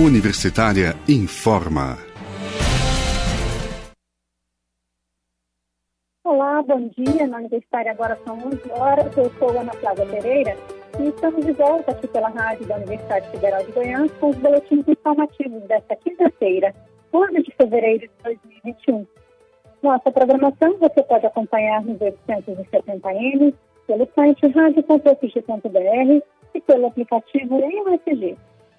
Universitária informa. Olá, bom dia. Na Universitária agora são 11 horas. Eu sou Ana Flávia Pereira e estamos de volta aqui pela rádio da Universidade Federal de Goiás com os boletins informativos desta quinta-feira, 11 de fevereiro de 2021. Nossa programação você pode acompanhar nos 870M, pelo site rádio.fg.br e pelo aplicativo EUFG.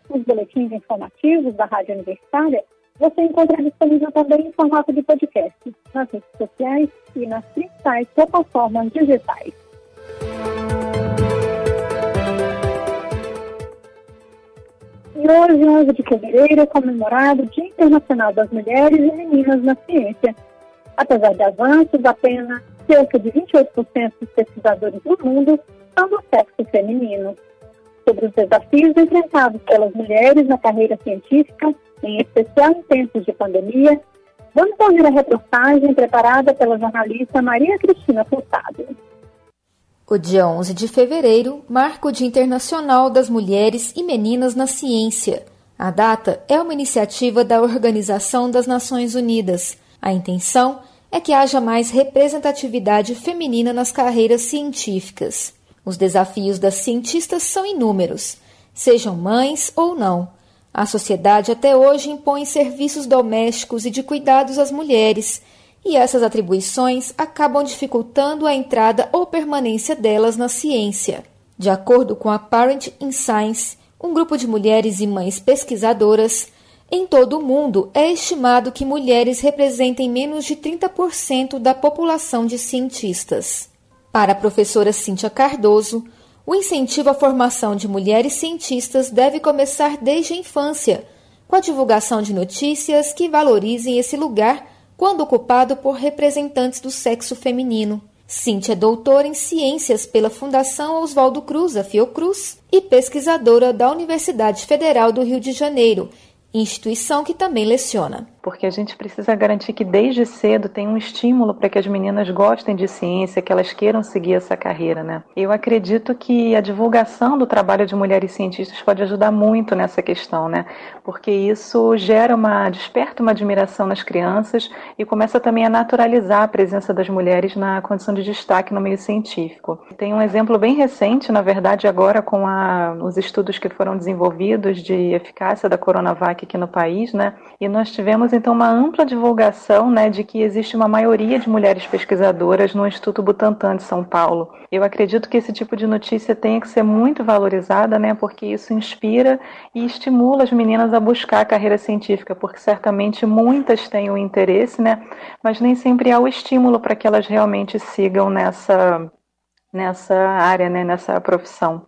Os boletins informativos da Rádio Universitária você encontra disponível também em formato de podcast nas redes sociais e nas principais plataformas digitais. E hoje, 11 de fevereiro, é comemorado o Dia Internacional das Mulheres e Meninas na Ciência. Apesar de avanços, apenas cerca de 28% dos pesquisadores do mundo são do sexo feminino. Sobre os desafios enfrentados pelas mulheres na carreira científica, em especial em tempos de pandemia, vamos ouvir a reportagem preparada pela jornalista Maria Cristina Furtado. O dia 11 de fevereiro marca o Dia Internacional das Mulheres e Meninas na Ciência. A data é uma iniciativa da Organização das Nações Unidas. A intenção é que haja mais representatividade feminina nas carreiras científicas. Os desafios das cientistas são inúmeros, sejam mães ou não. A sociedade até hoje impõe serviços domésticos e de cuidados às mulheres e essas atribuições acabam dificultando a entrada ou permanência delas na ciência. De acordo com a Parent in Science, um grupo de mulheres e mães pesquisadoras, em todo o mundo é estimado que mulheres representem menos de 30% da população de cientistas. Para a professora Cíntia Cardoso, o incentivo à formação de mulheres cientistas deve começar desde a infância, com a divulgação de notícias que valorizem esse lugar quando ocupado por representantes do sexo feminino. Cíntia é doutora em Ciências pela Fundação Oswaldo Cruz, a Fiocruz, e pesquisadora da Universidade Federal do Rio de Janeiro, instituição que também leciona porque a gente precisa garantir que desde cedo tem um estímulo para que as meninas gostem de ciência, que elas queiram seguir essa carreira, né? Eu acredito que a divulgação do trabalho de mulheres cientistas pode ajudar muito nessa questão, né? Porque isso gera uma desperta uma admiração nas crianças e começa também a naturalizar a presença das mulheres na condição de destaque no meio científico. Tem um exemplo bem recente, na verdade, agora com a, os estudos que foram desenvolvidos de eficácia da Coronavac aqui no país, né? E nós tivemos então uma ampla divulgação né, de que existe uma maioria de mulheres pesquisadoras no Instituto Butantan de São Paulo. Eu acredito que esse tipo de notícia tenha que ser muito valorizada, né, porque isso inspira e estimula as meninas a buscar a carreira científica, porque certamente muitas têm o interesse, né, mas nem sempre há o estímulo para que elas realmente sigam nessa, nessa área, né, nessa profissão.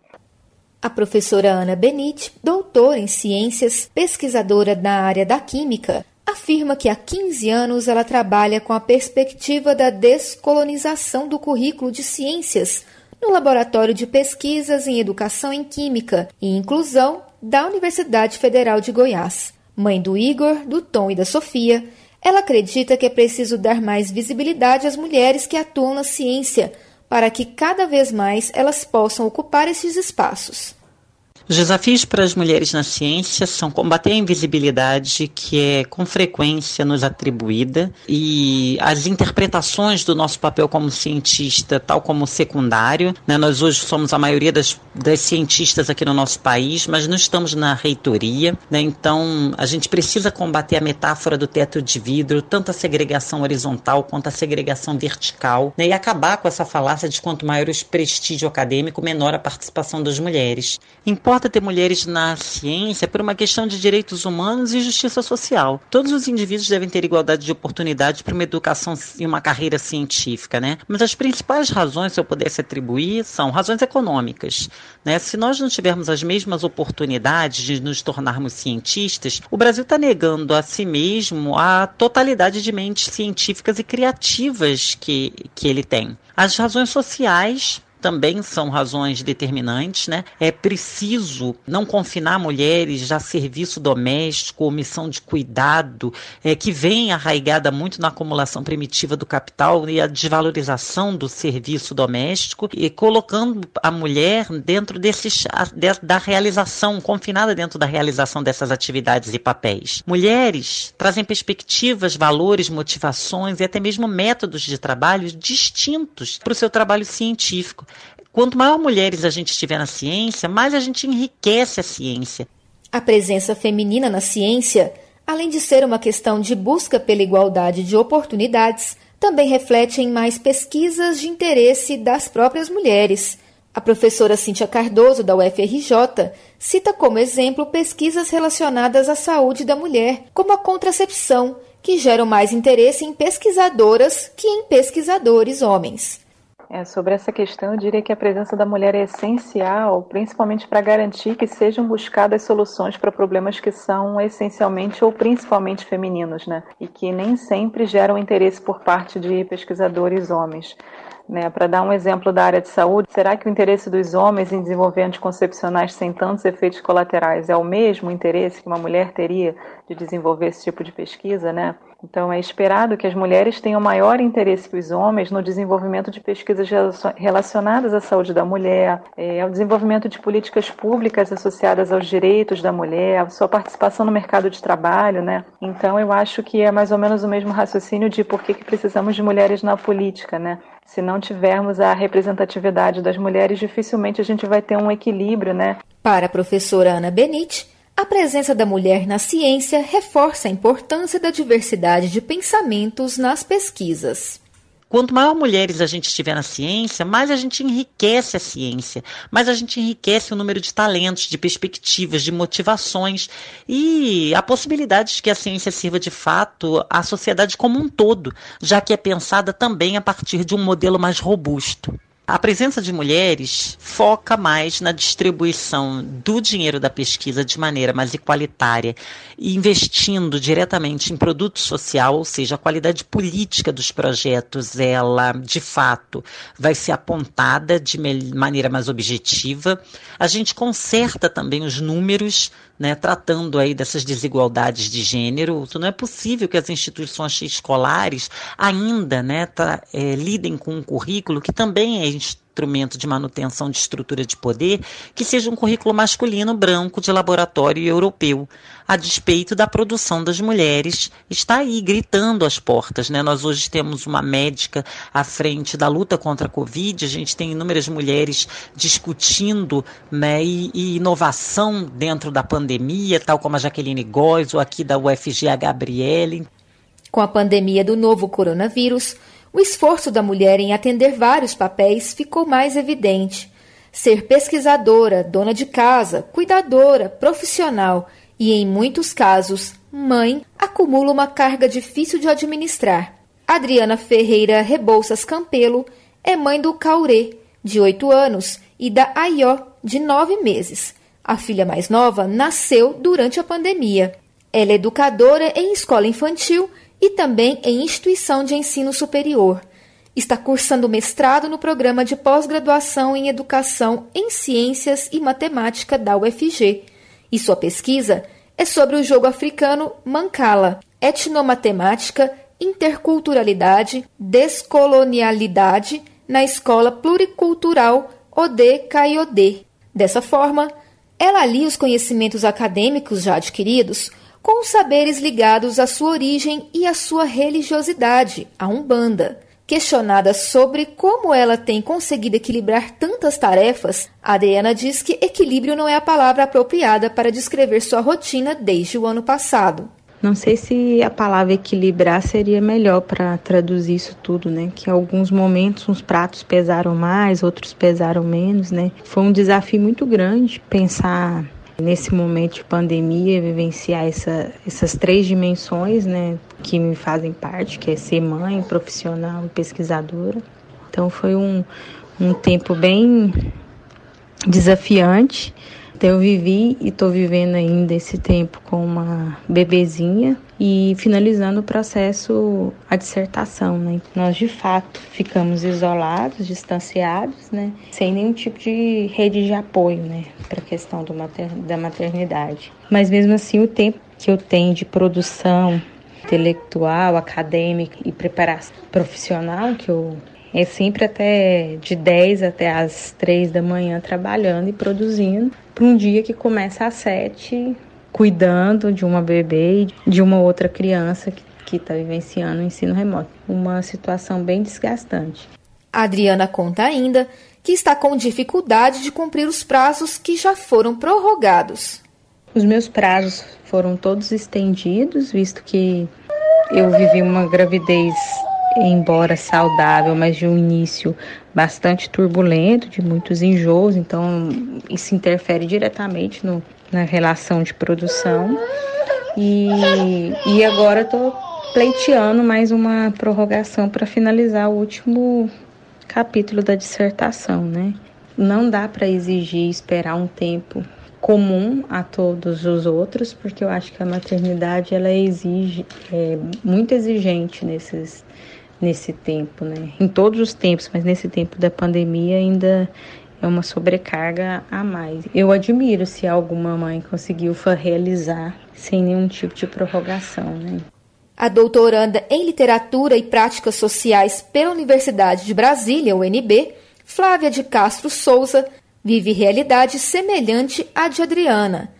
A professora Ana Benite, doutora em ciências, pesquisadora na área da química, afirma que há 15 anos ela trabalha com a perspectiva da descolonização do currículo de ciências no Laboratório de Pesquisas em Educação em Química e Inclusão da Universidade Federal de Goiás. Mãe do Igor, do Tom e da Sofia, ela acredita que é preciso dar mais visibilidade às mulheres que atuam na ciência para que cada vez mais elas possam ocupar esses espaços. Os desafios para as mulheres na ciência são combater a invisibilidade que é com frequência nos atribuída e as interpretações do nosso papel como cientista, tal como secundário. Né? Nós hoje somos a maioria das, das cientistas aqui no nosso país, mas não estamos na reitoria. Né? Então, a gente precisa combater a metáfora do teto de vidro, tanto a segregação horizontal quanto a segregação vertical, né? e acabar com essa falácia de quanto maior o prestígio acadêmico, menor a participação das mulheres. Importa importa ter mulheres na ciência por uma questão de direitos humanos e justiça social. Todos os indivíduos devem ter igualdade de oportunidades para uma educação e uma carreira científica, né? Mas as principais razões, se eu pudesse atribuir, são razões econômicas. Né? Se nós não tivermos as mesmas oportunidades de nos tornarmos cientistas, o Brasil está negando a si mesmo a totalidade de mentes científicas e criativas que, que ele tem. As razões sociais também são razões determinantes, né? É preciso não confinar mulheres a serviço doméstico, omissão de cuidado, é, que vem arraigada muito na acumulação primitiva do capital e a desvalorização do serviço doméstico e colocando a mulher dentro desses, da realização, confinada dentro da realização dessas atividades e papéis. Mulheres trazem perspectivas, valores, motivações e até mesmo métodos de trabalho distintos para o seu trabalho científico. Quanto maior mulheres a gente tiver na ciência, mais a gente enriquece a ciência. A presença feminina na ciência, além de ser uma questão de busca pela igualdade de oportunidades, também reflete em mais pesquisas de interesse das próprias mulheres. A professora Cíntia Cardoso, da UFRJ, cita como exemplo pesquisas relacionadas à saúde da mulher, como a contracepção, que geram mais interesse em pesquisadoras que em pesquisadores homens. É, sobre essa questão, eu diria que a presença da mulher é essencial, principalmente para garantir que sejam buscadas soluções para problemas que são essencialmente ou principalmente femininos, né? E que nem sempre geram interesse por parte de pesquisadores homens. Né, para dar um exemplo da área de saúde, será que o interesse dos homens em desenvolver anticoncepcionais sem tantos efeitos colaterais é o mesmo interesse que uma mulher teria de desenvolver esse tipo de pesquisa, né? Então, é esperado que as mulheres tenham maior interesse que os homens no desenvolvimento de pesquisas relacionadas à saúde da mulher, é, ao desenvolvimento de políticas públicas associadas aos direitos da mulher, à sua participação no mercado de trabalho, né? Então, eu acho que é mais ou menos o mesmo raciocínio de por que, que precisamos de mulheres na política, né? Se não tivermos a representatividade das mulheres, dificilmente a gente vai ter um equilíbrio, né? Para a professora Ana Benite, a presença da mulher na ciência reforça a importância da diversidade de pensamentos nas pesquisas. Quanto maior mulheres a gente tiver na ciência, mais a gente enriquece a ciência, mais a gente enriquece o número de talentos, de perspectivas, de motivações e a possibilidade de que a ciência sirva de fato à sociedade como um todo, já que é pensada também a partir de um modelo mais robusto. A presença de mulheres foca mais na distribuição do dinheiro da pesquisa de maneira mais igualitária, investindo diretamente em produto social, ou seja, a qualidade política dos projetos, ela de fato vai ser apontada de maneira mais objetiva. A gente conserta também os números né, tratando aí dessas desigualdades de gênero. Não é possível que as instituições escolares ainda né, tá, é, lidem com um currículo que também é instrumento de manutenção de estrutura de poder, que seja um currículo masculino branco de laboratório europeu, a despeito da produção das mulheres, está aí gritando às portas. Né? Nós hoje temos uma médica à frente da luta contra a Covid, a gente tem inúmeras mulheres discutindo né, e, e inovação dentro da pandemia, tal como a Jaqueline Góes, ou aqui da UFG, a Gabriele. Com a pandemia do novo coronavírus, o esforço da mulher em atender vários papéis ficou mais evidente. Ser pesquisadora, dona de casa, cuidadora, profissional e, em muitos casos, mãe, acumula uma carga difícil de administrar. Adriana Ferreira Rebouças Campelo é mãe do Caurê, de 8 anos, e da Aió, de 9 meses. A filha mais nova nasceu durante a pandemia. Ela é educadora em escola infantil e também em instituição de ensino superior. Está cursando mestrado no programa de pós-graduação em Educação em Ciências e Matemática da UFG. E sua pesquisa é sobre o jogo africano Mancala, etnomatemática, interculturalidade, descolonialidade na escola pluricultural Ode. Dessa forma, ela alia os conhecimentos acadêmicos já adquiridos com saberes ligados à sua origem e à sua religiosidade, a Umbanda. Questionada sobre como ela tem conseguido equilibrar tantas tarefas, Adriana diz que equilíbrio não é a palavra apropriada para descrever sua rotina desde o ano passado. Não sei se a palavra equilibrar seria melhor para traduzir isso tudo, né? Que em alguns momentos uns pratos pesaram mais, outros pesaram menos, né? Foi um desafio muito grande pensar nesse momento de pandemia, vivenciar essa, essas três dimensões, né, que me fazem parte, que é ser mãe, profissional e pesquisadora. Então foi um, um tempo bem desafiante. Então eu vivi e estou vivendo ainda esse tempo com uma bebezinha e finalizando o processo, a dissertação. Né? Nós, de fato, ficamos isolados, distanciados, né? sem nenhum tipo de rede de apoio né? para a questão mater da maternidade. Mas, mesmo assim, o tempo que eu tenho de produção intelectual, acadêmica e preparação profissional, que eu é sempre até de 10 até as 3 da manhã trabalhando e produzindo, para um dia que começa às 7 cuidando de uma bebê e de uma outra criança que está vivenciando o ensino remoto. Uma situação bem desgastante. A Adriana conta ainda que está com dificuldade de cumprir os prazos que já foram prorrogados. Os meus prazos foram todos estendidos, visto que eu vivi uma gravidez, embora saudável, mas de um início bastante turbulento, de muitos enjoos, então isso interfere diretamente no, na relação de produção. E, e agora estou pleiteando mais uma prorrogação para finalizar o último capítulo da dissertação, né? Não dá para exigir esperar um tempo comum a todos os outros, porque eu acho que a maternidade ela exige é muito exigente nesses nesse tempo, né? Em todos os tempos, mas nesse tempo da pandemia ainda é uma sobrecarga a mais. Eu admiro se alguma mãe conseguiu realizar sem nenhum tipo de prorrogação, né? A doutoranda em Literatura e Práticas Sociais pela Universidade de Brasília, UNB, Flávia de Castro Souza, vive realidade semelhante à de Adriana.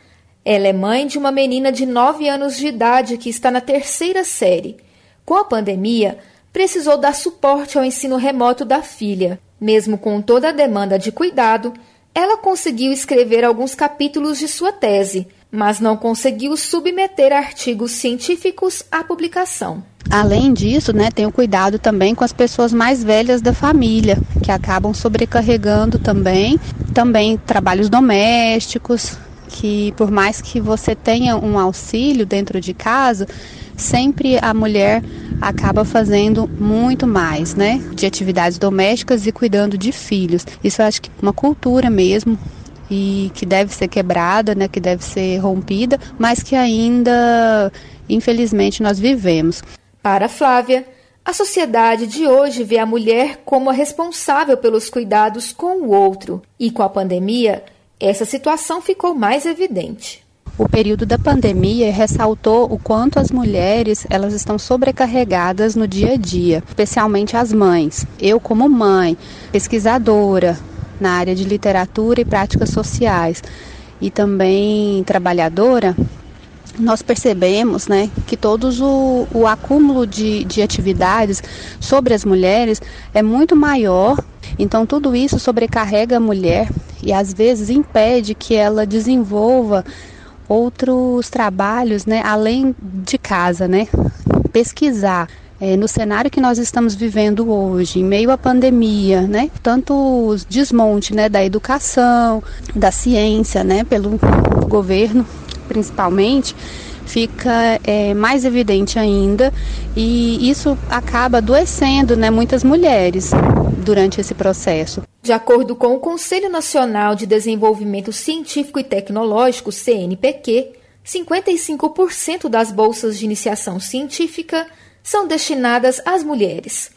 Ela é mãe de uma menina de 9 anos de idade que está na terceira série. Com a pandemia, precisou dar suporte ao ensino remoto da filha. Mesmo com toda a demanda de cuidado, ela conseguiu escrever alguns capítulos de sua tese, mas não conseguiu submeter artigos científicos à publicação. Além disso, né, tem o cuidado também com as pessoas mais velhas da família, que acabam sobrecarregando também, também trabalhos domésticos, que por mais que você tenha um auxílio dentro de casa, sempre a mulher acaba fazendo muito mais, né? De atividades domésticas e cuidando de filhos. Isso eu acho que é uma cultura mesmo e que deve ser quebrada, né, que deve ser rompida, mas que ainda, infelizmente, nós vivemos. Para Flávia, a sociedade de hoje vê a mulher como a responsável pelos cuidados com o outro, e com a pandemia, essa situação ficou mais evidente. O período da pandemia ressaltou o quanto as mulheres elas estão sobrecarregadas no dia a dia, especialmente as mães. Eu como mãe, pesquisadora na área de literatura e práticas sociais e também trabalhadora, nós percebemos né, que todos o, o acúmulo de, de atividades sobre as mulheres é muito maior. Então tudo isso sobrecarrega a mulher e às vezes impede que ela desenvolva outros trabalhos, né, além de casa, né? Pesquisar. É, no cenário que nós estamos vivendo hoje, em meio à pandemia, né, tanto o desmonte né, da educação, da ciência, né, pelo governo principalmente, fica é, mais evidente ainda e isso acaba adoecendo né, muitas mulheres durante esse processo. De acordo com o Conselho Nacional de Desenvolvimento Científico e Tecnológico, CNPq, 55% das bolsas de iniciação científica são destinadas às mulheres.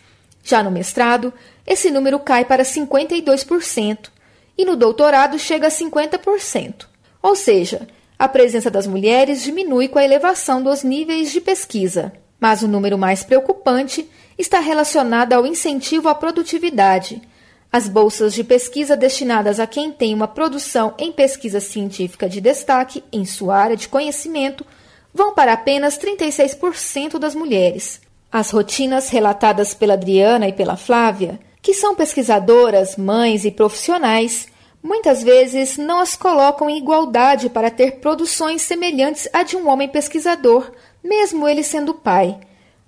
Já no mestrado, esse número cai para 52% e no doutorado chega a 50%. Ou seja, a presença das mulheres diminui com a elevação dos níveis de pesquisa. Mas o número mais preocupante está relacionado ao incentivo à produtividade as bolsas de pesquisa destinadas a quem tem uma produção em pesquisa científica de destaque em sua área de conhecimento vão para apenas 36% das mulheres. As rotinas relatadas pela Adriana e pela Flávia, que são pesquisadoras, mães e profissionais, muitas vezes não as colocam em igualdade para ter produções semelhantes à de um homem pesquisador, mesmo ele sendo pai.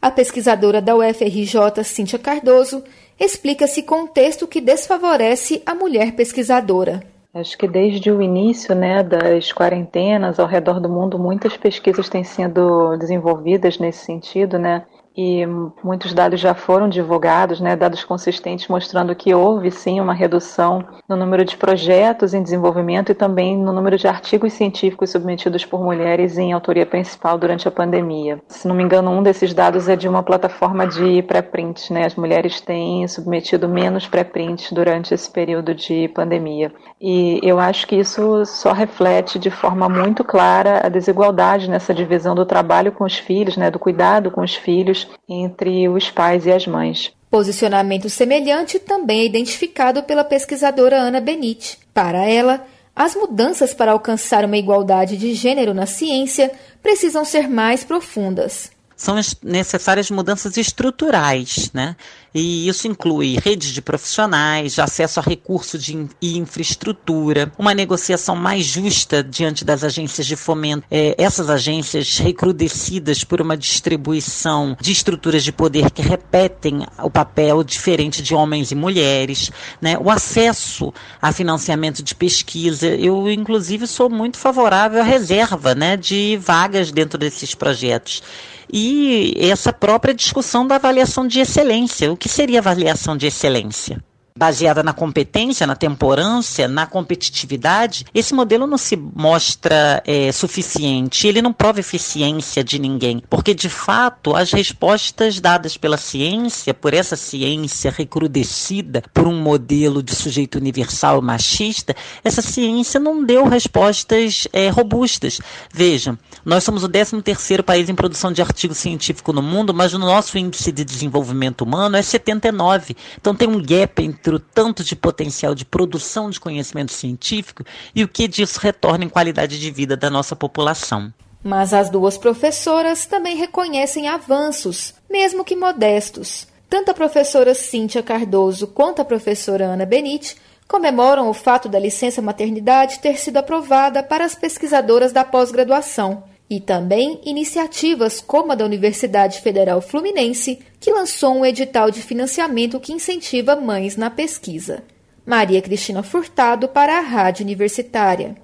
A pesquisadora da UFRJ, Cíntia Cardoso, explica esse contexto que desfavorece a mulher pesquisadora. Acho que desde o início né, das quarentenas ao redor do mundo, muitas pesquisas têm sido desenvolvidas nesse sentido, né? E muitos dados já foram divulgados, né, dados consistentes mostrando que houve sim uma redução no número de projetos em desenvolvimento e também no número de artigos científicos submetidos por mulheres em autoria principal durante a pandemia. Se não me engano, um desses dados é de uma plataforma de pré-print, né? As mulheres têm submetido menos pré-prints durante esse período de pandemia. E eu acho que isso só reflete de forma muito clara a desigualdade nessa divisão do trabalho com os filhos, né, do cuidado com os filhos entre os pais e as mães. Posicionamento semelhante também é identificado pela pesquisadora Ana Benite. Para ela, as mudanças para alcançar uma igualdade de gênero na ciência precisam ser mais profundas são necessárias mudanças estruturais, né? E isso inclui redes de profissionais, acesso a recursos de, e infraestrutura, uma negociação mais justa diante das agências de fomento, é, essas agências recrudescidas por uma distribuição de estruturas de poder que repetem o papel diferente de homens e mulheres, né? o acesso a financiamento de pesquisa. Eu, inclusive, sou muito favorável à reserva né, de vagas dentro desses projetos e essa própria discussão da avaliação de excelência. O que seria avaliação de excelência? Baseada na competência, na temporância, na competitividade, esse modelo não se mostra é, suficiente, ele não prova eficiência de ninguém, porque de fato as respostas dadas pela ciência, por essa ciência recrudescida por um modelo de sujeito universal machista, essa ciência não deu respostas é, robustas. Veja, nós somos o 13 terceiro país em produção de artigo científico no mundo, mas o nosso índice de desenvolvimento humano é 79. Então tem um gap entre tanto de potencial de produção de conhecimento científico e o que disso retorna em qualidade de vida da nossa população. Mas as duas professoras também reconhecem avanços, mesmo que modestos. Tanto a professora Cíntia Cardoso quanto a professora Ana Benite comemoram o fato da licença maternidade ter sido aprovada para as pesquisadoras da pós-graduação e também iniciativas como a da Universidade Federal Fluminense, que lançou um edital de financiamento que incentiva mães na pesquisa. Maria Cristina Furtado para a Rádio Universitária.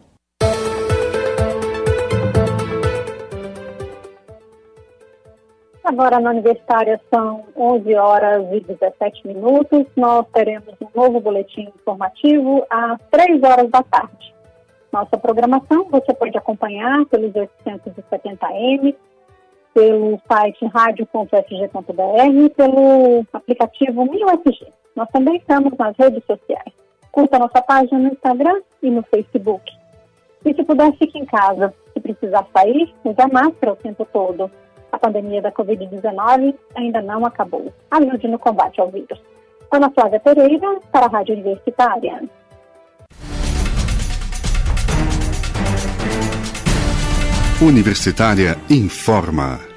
Agora na Universitária são 11 horas e 17 minutos. Nós teremos um novo boletim informativo às 3 horas da tarde. Nossa programação você pode acompanhar pelos 870M, pelo site radio.fg.br e pelo aplicativo MilFG. Nós também estamos nas redes sociais. Curta nossa página no Instagram e no Facebook. E se puder, fique em casa. Se precisar sair, use a máscara o tempo todo. A pandemia da Covid-19 ainda não acabou. Ajude no combate ao vírus. Ana Flávia Pereira, para a Rádio Universitária. Universitária informa.